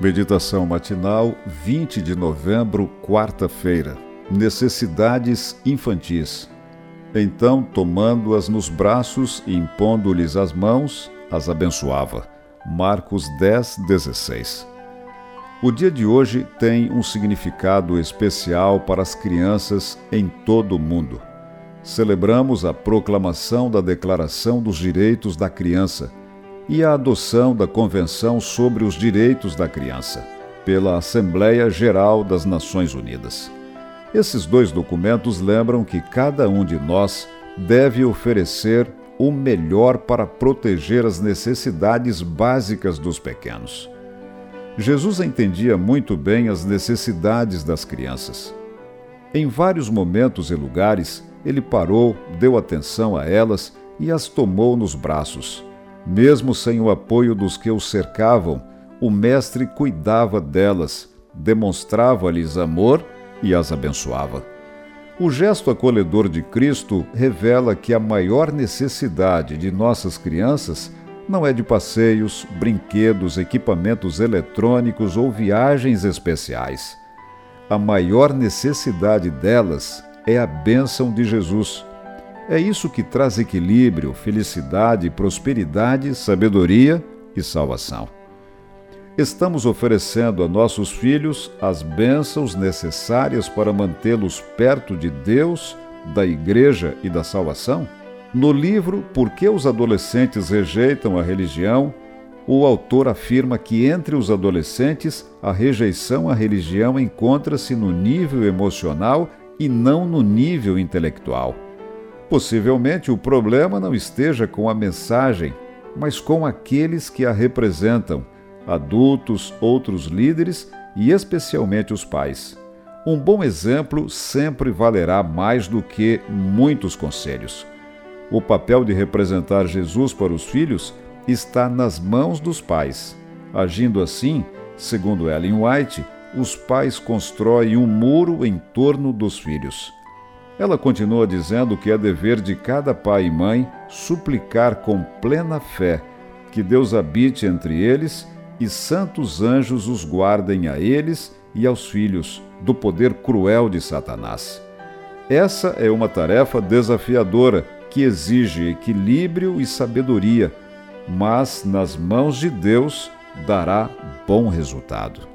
Meditação matinal, 20 de novembro, quarta-feira. Necessidades infantis. Então, tomando-as nos braços e impondo-lhes as mãos, as abençoava. Marcos 10, 16. O dia de hoje tem um significado especial para as crianças em todo o mundo. Celebramos a proclamação da Declaração dos Direitos da Criança e a adoção da Convenção sobre os Direitos da Criança, pela Assembleia Geral das Nações Unidas. Esses dois documentos lembram que cada um de nós deve oferecer o melhor para proteger as necessidades básicas dos pequenos. Jesus entendia muito bem as necessidades das crianças. Em vários momentos e lugares, ele parou, deu atenção a elas e as tomou nos braços mesmo sem o apoio dos que o cercavam, o Mestre cuidava delas, demonstrava-lhes amor e as abençoava. O gesto acolhedor de Cristo revela que a maior necessidade de nossas crianças não é de passeios, brinquedos, equipamentos eletrônicos ou viagens especiais. A maior necessidade delas é a bênção de Jesus é isso que traz equilíbrio, felicidade, prosperidade, sabedoria e salvação. Estamos oferecendo a nossos filhos as bênçãos necessárias para mantê-los perto de Deus, da Igreja e da salvação? No livro Por que os adolescentes rejeitam a religião, o autor afirma que entre os adolescentes a rejeição à religião encontra-se no nível emocional e não no nível intelectual. Possivelmente o problema não esteja com a mensagem, mas com aqueles que a representam, adultos, outros líderes e especialmente os pais. Um bom exemplo sempre valerá mais do que muitos conselhos. O papel de representar Jesus para os filhos está nas mãos dos pais. Agindo assim, segundo Ellen White, os pais constroem um muro em torno dos filhos. Ela continua dizendo que é dever de cada pai e mãe suplicar com plena fé que Deus habite entre eles e santos anjos os guardem a eles e aos filhos do poder cruel de Satanás. Essa é uma tarefa desafiadora que exige equilíbrio e sabedoria, mas nas mãos de Deus dará bom resultado.